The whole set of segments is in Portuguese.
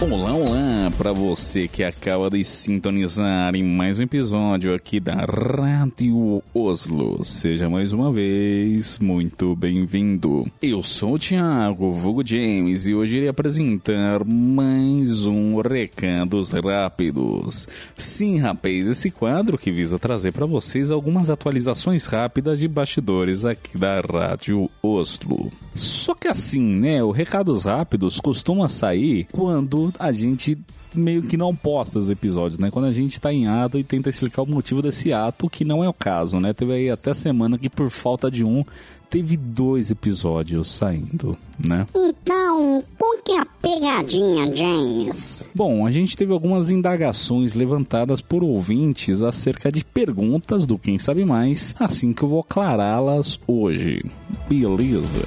Olá, olá para você que acaba de sintonizar em mais um episódio aqui da Rádio Oslo. Seja mais uma vez muito bem-vindo. Eu sou o Thiago Vugo James e hoje irei apresentar mais um Recados Rápidos. Sim, rapaz, esse quadro que visa trazer para vocês algumas atualizações rápidas de bastidores aqui da Rádio Oslo. Só que assim, né, o Recados Rápidos costuma sair quando a gente meio que não posta os episódios, né? Quando a gente tá em ato e tenta explicar o motivo desse ato, que não é o caso, né? Teve aí até semana que por falta de um, teve dois episódios saindo, né? Então, qual que é a pegadinha, James? Bom, a gente teve algumas indagações levantadas por ouvintes acerca de perguntas do Quem Sabe Mais, assim que eu vou aclará-las hoje. Beleza?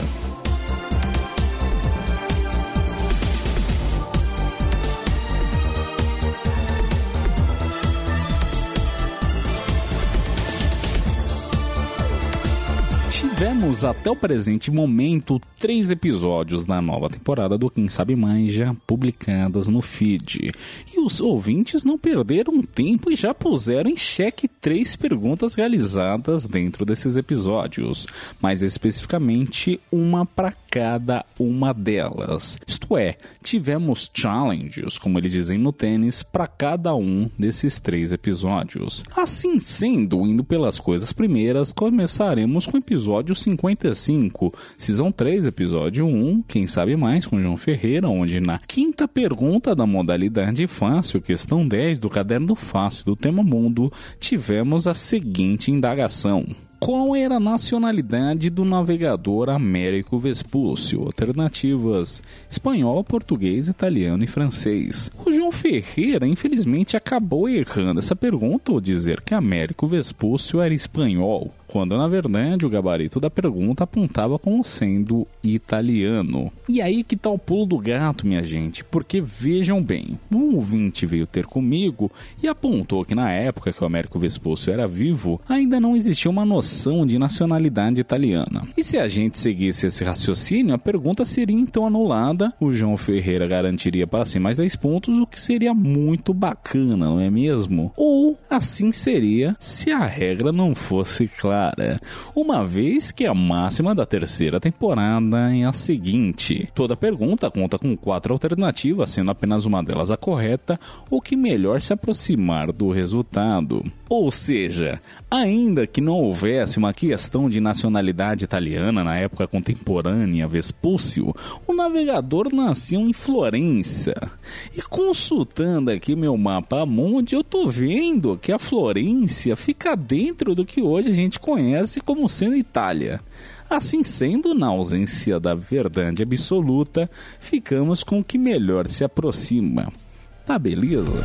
Tivemos até o presente momento três episódios da nova temporada do Quem Sabe Mais já publicadas no feed. E os ouvintes não perderam tempo e já puseram em xeque três perguntas realizadas dentro desses episódios, mais especificamente uma para cada uma delas. Isto é, tivemos challenges, como eles dizem no tênis, para cada um desses três episódios. Assim sendo, indo pelas coisas primeiras, começaremos com o episódio 55, Season 3, episódio 1, Quem Sabe Mais, com João Ferreira, onde na quinta pergunta da modalidade fácil, questão 10 do caderno fácil do tema mundo, tivemos a seguinte indagação. Qual era a nacionalidade do navegador Américo Vespúcio? Alternativas: espanhol, português, italiano e francês. O Ferreira, infelizmente, acabou errando essa pergunta ao dizer que Américo Vespúcio era espanhol, quando na verdade o gabarito da pergunta apontava como sendo italiano. E aí que tá o pulo do gato, minha gente, porque vejam bem, um ouvinte veio ter comigo e apontou que na época que o Américo Vespúcio era vivo, ainda não existia uma noção de nacionalidade italiana. E se a gente seguisse esse raciocínio, a pergunta seria então anulada, o João Ferreira garantiria para si mais 10 pontos, o que seria muito bacana, não é mesmo? Ou assim seria se a regra não fosse clara, uma vez que a máxima da terceira temporada é a seguinte: toda pergunta conta com quatro alternativas, sendo apenas uma delas a correta, ou que melhor se aproximar do resultado. Ou seja, ainda que não houvesse uma questão de nacionalidade italiana na época contemporânea Vespúcio, o navegador nasceu em Florença. E consultando aqui meu mapa mundi, eu tô vendo que a Florência fica dentro do que hoje a gente conhece como sendo Itália. Assim sendo, na ausência da verdade absoluta, ficamos com o que melhor se aproxima. Tá beleza?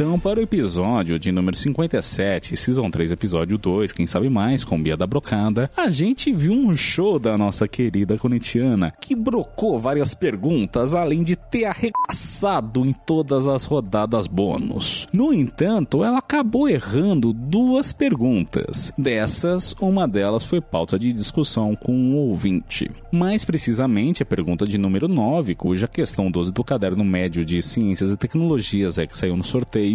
Então para o episódio de número 57, Season 3, episódio 2, quem sabe mais, com Bia da Brocada, a gente viu um show da nossa querida corintiana, que brocou várias perguntas, além de ter arregaçado em todas as rodadas bônus. No entanto, ela acabou errando duas perguntas. Dessas, uma delas foi pauta de discussão com um ouvinte. Mais precisamente, a pergunta de número 9, cuja questão 12 do caderno médio de Ciências e Tecnologias é que saiu no sorteio,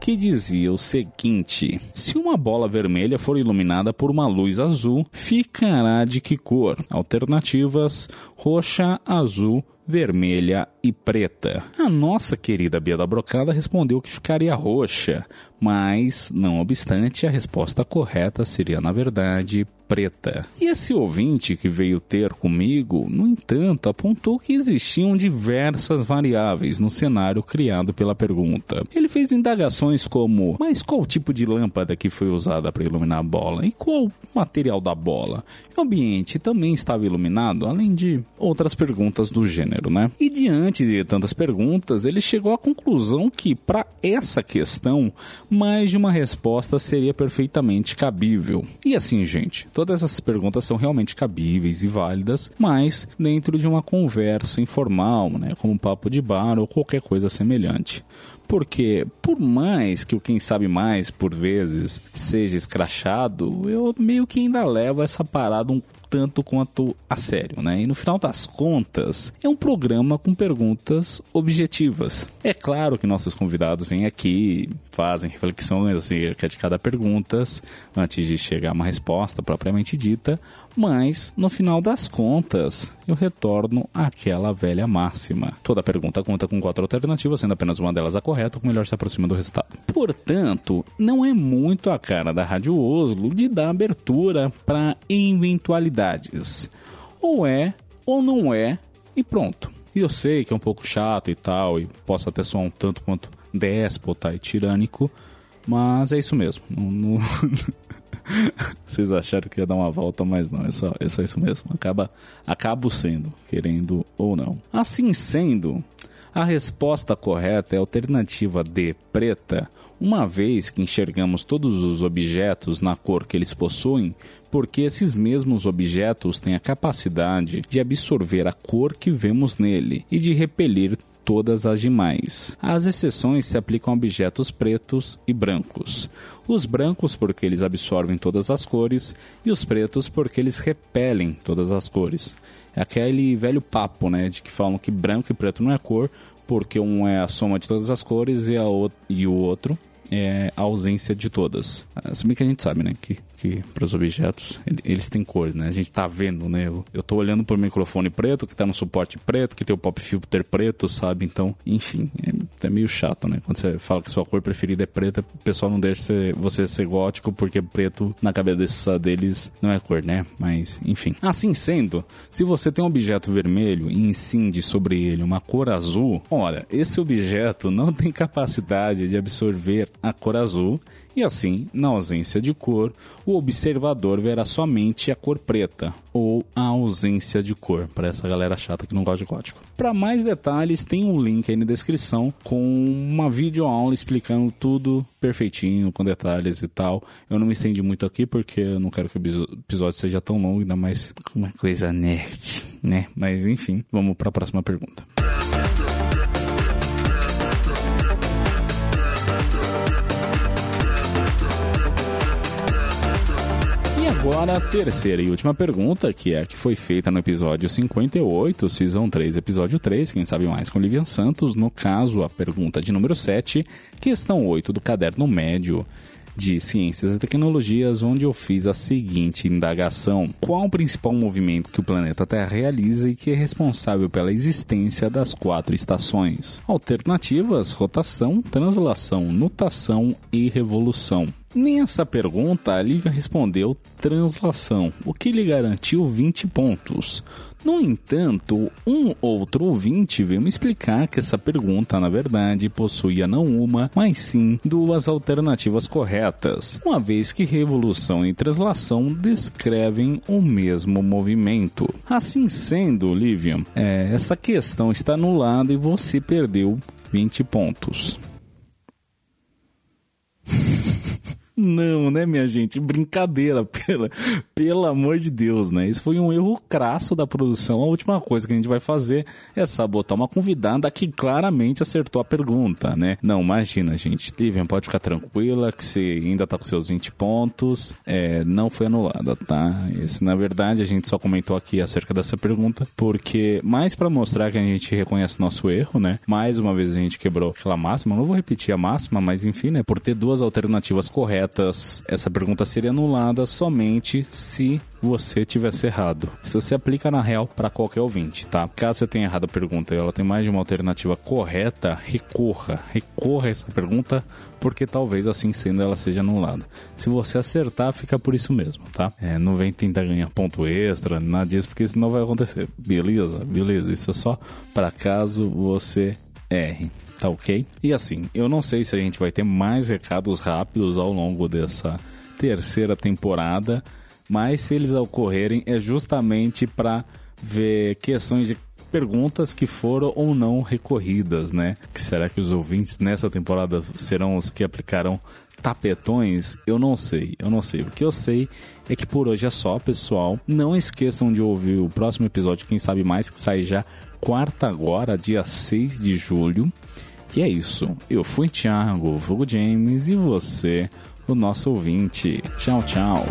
que dizia o seguinte: Se uma bola vermelha for iluminada por uma luz azul, ficará de que cor? Alternativas: roxa, azul, vermelha e preta. A nossa querida Bia da Brocada respondeu que ficaria roxa, mas, não obstante, a resposta correta seria, na verdade, preta. E esse ouvinte que veio ter comigo, no entanto, apontou que existiam diversas variáveis no cenário criado pela pergunta. Ele fez indagações como: mas qual tipo de lâmpada que foi usada para iluminar a bola? E qual o material da bola? O ambiente também estava iluminado, além de outras perguntas do gênero, né? E diante de tantas perguntas, ele chegou à conclusão que para essa questão, mais de uma resposta seria perfeitamente cabível. E assim, gente, todas essas perguntas são realmente cabíveis e válidas, mas dentro de uma conversa informal, né, como um papo de bar ou qualquer coisa semelhante. Porque, por mais que o Quem Sabe Mais, por vezes, seja escrachado, eu meio que ainda levo essa parada um tanto quanto a sério, né? E no final das contas, é um programa com perguntas objetivas. É claro que nossos convidados vêm aqui, fazem reflexões acerca de cada pergunta antes de chegar a uma resposta propriamente dita, mas no final das contas, eu retorno àquela velha máxima. Toda pergunta conta com quatro alternativas, sendo apenas uma delas a correta, o melhor se aproxima do resultado. Portanto, não é muito a cara da Rádio Oslo de dar abertura para eventualidades. Ou é, ou não é, e pronto. E eu sei que é um pouco chato e tal, e posso até soar um tanto quanto déspota e tirânico, mas é isso mesmo. Não, não... Vocês acharam que ia dar uma volta, mas não, é só, é só isso mesmo. Acaba, acabo sendo, querendo ou não. Assim sendo, a resposta correta é a alternativa D, preta, uma vez que enxergamos todos os objetos na cor que eles possuem, porque esses mesmos objetos têm a capacidade de absorver a cor que vemos nele e de repelir todas as demais. As exceções se aplicam a objetos pretos e brancos. Os brancos porque eles absorvem todas as cores e os pretos porque eles repelem todas as cores. É aquele velho papo, né, de que falam que branco e preto não é cor, porque um é a soma de todas as cores e, a o, e o outro é a ausência de todas. Se bem que a gente sabe, né, que que para os objetos eles têm cor, né? A gente tá vendo, né? Eu, eu tô olhando pro microfone preto que tá no suporte preto, que tem o pop filter preto, sabe? Então, enfim, é, meio chato, né? Quando você fala que sua cor preferida é preta, o pessoal não deixa você ser gótico porque preto na cabeça deles não é cor, né? Mas, enfim. Assim sendo, se você tem um objeto vermelho e incide sobre ele uma cor azul, olha, esse objeto não tem capacidade de absorver a cor azul e assim, na ausência de cor, o observador verá somente a cor preta ou a ausência de cor, para essa galera chata que não gosta de gótico. Para mais detalhes, tem um link aí na descrição com uma videoaula explicando tudo perfeitinho, com detalhes e tal. Eu não me estendi muito aqui porque eu não quero que o episódio seja tão longo, ainda mais uma coisa nerd, né? Mas enfim, vamos para a próxima pergunta. Agora a terceira e última pergunta, que é a que foi feita no episódio 58, Season 3, episódio 3, quem sabe mais com Livian Santos. No caso, a pergunta de número 7, questão 8 do caderno médio de Ciências e Tecnologias, onde eu fiz a seguinte indagação: Qual o principal movimento que o planeta Terra realiza e que é responsável pela existência das quatro estações? Alternativas: rotação, translação, nutação e revolução. Nessa pergunta, a Lívia respondeu translação, o que lhe garantiu 20 pontos. No entanto, um outro ouvinte veio me explicar que essa pergunta, na verdade, possuía não uma, mas sim duas alternativas corretas, uma vez que revolução e translação descrevem o mesmo movimento. Assim sendo, Lívia, é, essa questão está anulada e você perdeu 20 pontos. Não, né, minha gente? Brincadeira, pela, pelo amor de Deus, né? Isso foi um erro crasso da produção. A última coisa que a gente vai fazer é sabotar uma convidada que claramente acertou a pergunta, né? Não, imagina, gente. Livian, pode ficar tranquila que você ainda tá com seus 20 pontos. É, não foi anulada, tá? Esse, na verdade, a gente só comentou aqui acerca dessa pergunta porque, mais para mostrar que a gente reconhece o nosso erro, né? Mais uma vez a gente quebrou aquela máxima. Não vou repetir a máxima, mas enfim, né? Por ter duas alternativas corretas corretas, essa pergunta seria anulada somente se você tivesse errado. Se você aplica na real para qualquer ouvinte, tá? Caso você tenha errado a pergunta e ela tem mais de uma alternativa correta, recorra, recorra essa pergunta, porque talvez assim sendo ela seja anulada. Se você acertar, fica por isso mesmo, tá? É, não vem tentar ganhar ponto extra, nada disso, porque isso não vai acontecer. Beleza? Beleza. Isso é só para caso você erre. Tá ok? E assim, eu não sei se a gente vai ter mais recados rápidos ao longo dessa terceira temporada, mas se eles ocorrerem é justamente para ver questões de perguntas que foram ou não recorridas, né? Que será que os ouvintes nessa temporada serão os que aplicarão tapetões? Eu não sei, eu não sei. O que eu sei é que por hoje é só, pessoal. Não esqueçam de ouvir o próximo episódio, quem sabe mais, que sai já quarta agora, dia 6 de julho. E é isso. Eu fui Thiago, Vugo James e você, o nosso ouvinte. Tchau, tchau.